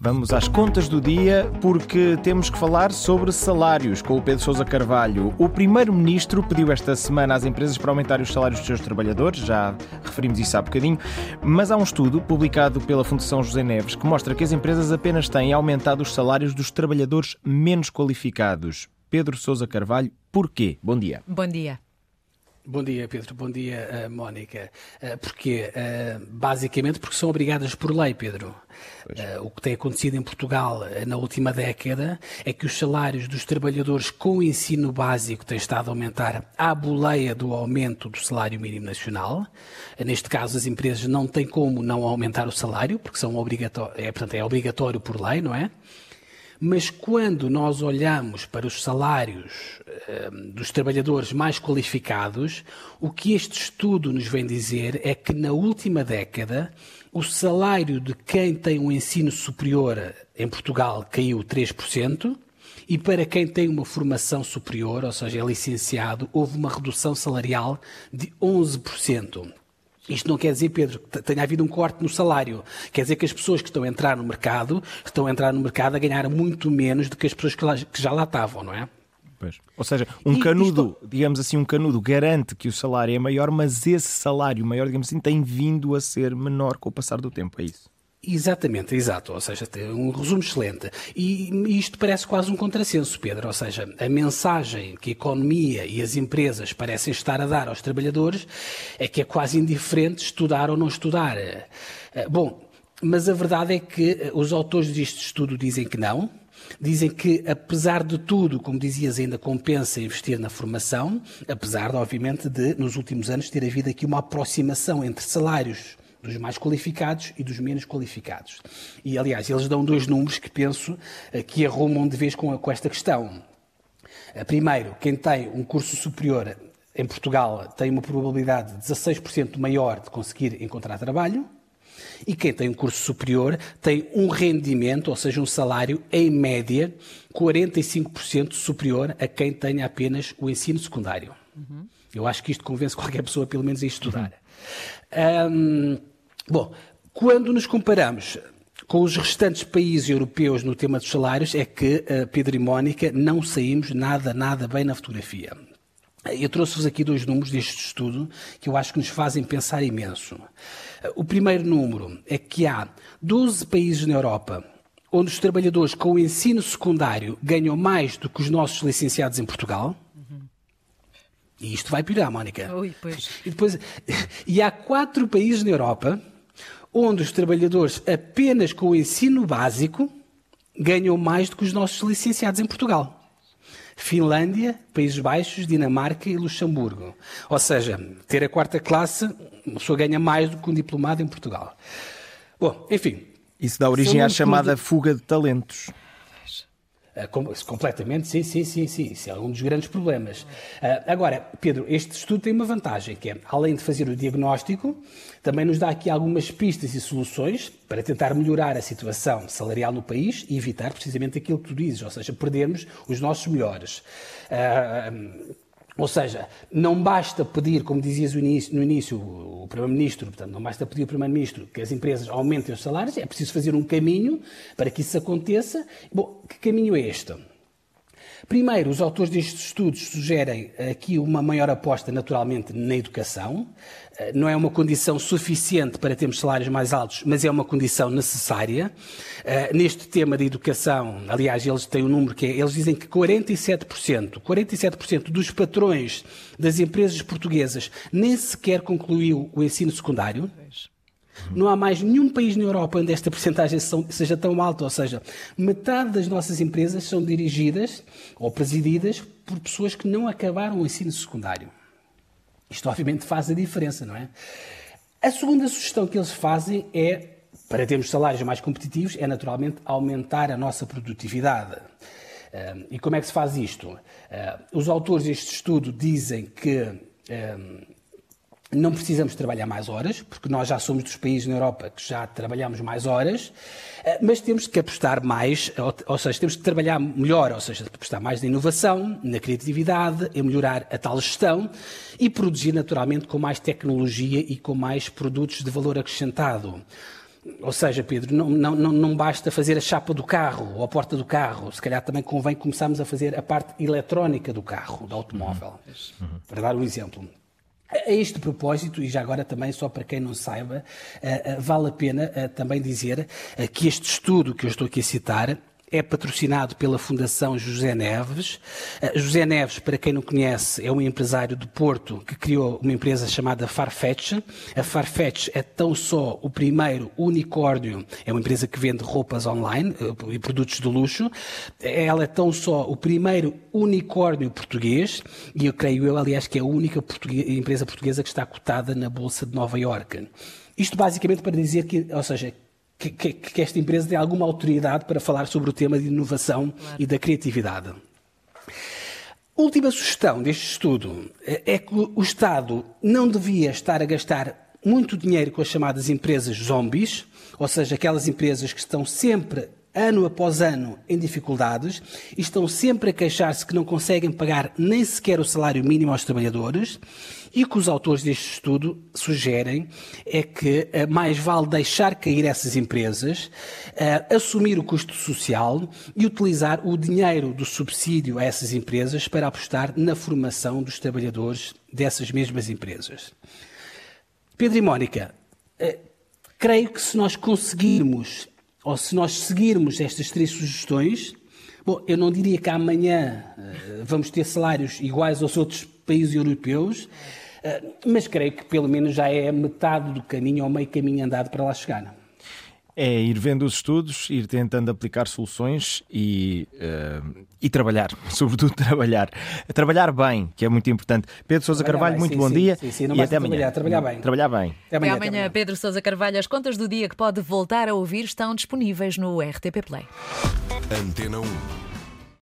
Vamos às contas do dia porque temos que falar sobre salários com o Pedro Sousa Carvalho. O primeiro-ministro pediu esta semana às empresas para aumentar os salários dos seus trabalhadores, já referimos isso há bocadinho, mas há um estudo publicado pela Fundação José Neves que mostra que as empresas apenas têm aumentado os salários dos trabalhadores menos qualificados. Pedro Sousa Carvalho, porquê? Bom dia. Bom dia. Bom dia, Pedro. Bom dia, uh, Mónica. Uh, porquê? Uh, basicamente porque são obrigadas por lei, Pedro. O que tem acontecido em Portugal na última década é que os salários dos trabalhadores com ensino básico têm estado a aumentar à boleia do aumento do salário mínimo nacional. neste caso, as empresas não têm como não aumentar o salário, porque são obrigatório, é, portanto, é obrigatório por lei, não é? Mas quando nós olhamos para os salários uh, dos trabalhadores mais qualificados, o que este estudo nos vem dizer é que na última década o salário de quem tem um ensino superior em Portugal caiu 3%. E para quem tem uma formação superior, ou seja, é licenciado, houve uma redução salarial de 11%. Isto não quer dizer, Pedro, que tenha havido um corte no salário. Quer dizer que as pessoas que estão a entrar no mercado estão a entrar no mercado a ganhar muito menos do que as pessoas que, lá, que já lá estavam, não é? Pois. Ou seja, um e canudo, isto... digamos assim, um canudo garante que o salário é maior, mas esse salário maior, digamos assim, tem vindo a ser menor com o passar do tempo, é isso? Exatamente, exato. Ou seja, um resumo excelente. E isto parece quase um contrassenso, Pedro. Ou seja, a mensagem que a economia e as empresas parecem estar a dar aos trabalhadores é que é quase indiferente estudar ou não estudar. Eh, bom, mas a verdade é que eh, os autores deste estudo dizem que não. Dizem que, apesar de tudo, como dizias, ainda compensa investir na formação, apesar, obviamente, de, nos últimos anos, ter havido aqui uma aproximação entre salários dos mais qualificados e dos menos qualificados. E, aliás, eles dão dois números que penso eh, que arrumam de vez com, com esta questão. Eh, primeiro, quem tem um curso superior em Portugal tem uma probabilidade 16% maior de conseguir encontrar trabalho. E quem tem um curso superior tem um rendimento, ou seja, um salário, em média, 45% superior a quem tenha apenas o ensino secundário. Uhum. Eu acho que isto convence qualquer pessoa, pelo menos, a estudar. Bom, quando nos comparamos com os restantes países europeus no tema dos salários, é que, uh, Pedro e Mónica, não saímos nada, nada bem na fotografia. Eu trouxe-vos aqui dois números deste estudo que eu acho que nos fazem pensar imenso. O primeiro número é que há 12 países na Europa onde os trabalhadores com o ensino secundário ganham mais do que os nossos licenciados em Portugal. E isto vai piorar, Mónica. Ui, pois. E, depois, e há quatro países na Europa onde os trabalhadores apenas com o ensino básico ganham mais do que os nossos licenciados em Portugal. Finlândia, Países Baixos, Dinamarca e Luxemburgo. Ou seja, ter a quarta classe, uma pessoa ganha mais do que um diplomado em Portugal. Bom, enfim. Isso dá origem à chamada fuga de talentos. Uh, completamente, sim, sim, sim, sim. Isso é um dos grandes problemas. Uh, agora, Pedro, este estudo tem uma vantagem, que é, além de fazer o diagnóstico, também nos dá aqui algumas pistas e soluções para tentar melhorar a situação salarial no país e evitar precisamente aquilo que tu dizes, ou seja, perdermos os nossos melhores. Uh, ou seja, não basta pedir, como dizias no início, no início o Primeiro-Ministro, portanto, não basta pedir ao Primeiro-Ministro que as empresas aumentem os salários, é preciso fazer um caminho para que isso aconteça. Bom, que caminho é este? Primeiro, os autores destes estudos sugerem aqui uma maior aposta, naturalmente, na educação. Eh, não é uma condição suficiente para termos salários mais altos, mas é uma condição necessária. Eh, neste tema da educação, aliás, eles têm um número que é, eles dizem que 47%, 47% dos patrões das empresas portuguesas nem sequer concluiu o ensino secundário. Não há mais nenhum país na Europa onde esta porcentagem seja tão alta, ou seja, metade das nossas empresas são dirigidas ou presididas por pessoas que não acabaram o ensino secundário. Isto obviamente faz a diferença, não é? A segunda sugestão que eles fazem é, para termos salários mais competitivos, é naturalmente aumentar a nossa produtividade. e como é que se faz isto? os autores deste estudo dizem que não precisamos trabalhar mais horas, porque nós já somos dos países na Europa que já trabalhamos mais horas, eh, mas temos que apostar mais, ou seja, temos que trabalhar melhor, ou seja, apostar mais na inovação, na criatividade, em melhorar a tal gestão e produzir naturalmente com mais tecnologia e com mais produtos de valor acrescentado. Ou seja, Pedro, não, não, não basta fazer a chapa do carro ou a porta do carro. Se calhar também convém começarmos a fazer a parte eletrónica do carro, do automóvel. Uhum. Para dar um exemplo. A este propósito, e já agora também, só para quem não saiba, eh, eh, vale a pena eh, também dizer que este estudo que eu estou aqui a citar é patrocinado pela Fundação José Neves. Uh, José Neves, para quem não conhece, é um empresário do Porto que criou uma empresa chamada Farfetch. A Farfetch é tão só o primeiro unicórnio, é uma empresa que vende roupas online uh, e produtos de luxo. Ela é tão só o primeiro unicórnio português e eu creio eu, aliás, que é a única empresa portuguesa que está cotada na Bolsa de Nova Iorque. Isto basicamente para dizer que, ou seja, que, que, que, esta empresa tem alguma autoridade para falar sobre o tema de inovação claro. e da criatividade. Última sugestão deste estudo é, é que o Estado não devia estar a gastar muito dinheiro com as chamadas empresas zombies, ou seja, aquelas empresas que estão sempre ano após ano em dificuldades e estão sempre a queixar-se que não conseguem pagar nem sequer o salário mínimo aos trabalhadores. E que os autores deste estudo sugerem é que uh, mais vale deixar cair essas empresas, uh, assumir o custo social e utilizar o dinheiro do subsídio a essas empresas para apostar na formação dos trabalhadores dessas mesmas empresas. Pedro e Mónica, uh, creio que se nós conseguirmos ou se nós seguirmos estas três sugestões, bom, eu não diria que amanhã uh, vamos ter salários iguais aos outros países europeus, uh, mas creio que pelo menos já é metade do caminho ou meio caminho andado para lá chegar é ir vendo os estudos, ir tentando aplicar soluções e, uh, e trabalhar, sobretudo trabalhar. Trabalhar bem, que é muito importante. Pedro Sousa Carvalho, bem, muito sim, bom sim, dia sim, e até amanhã. Trabalhar bem. Trabalhar bem. Até amanhã, até amanhã, Pedro Sousa Carvalho. As contas do dia que pode voltar a ouvir estão disponíveis no RTP Play. Antena 1.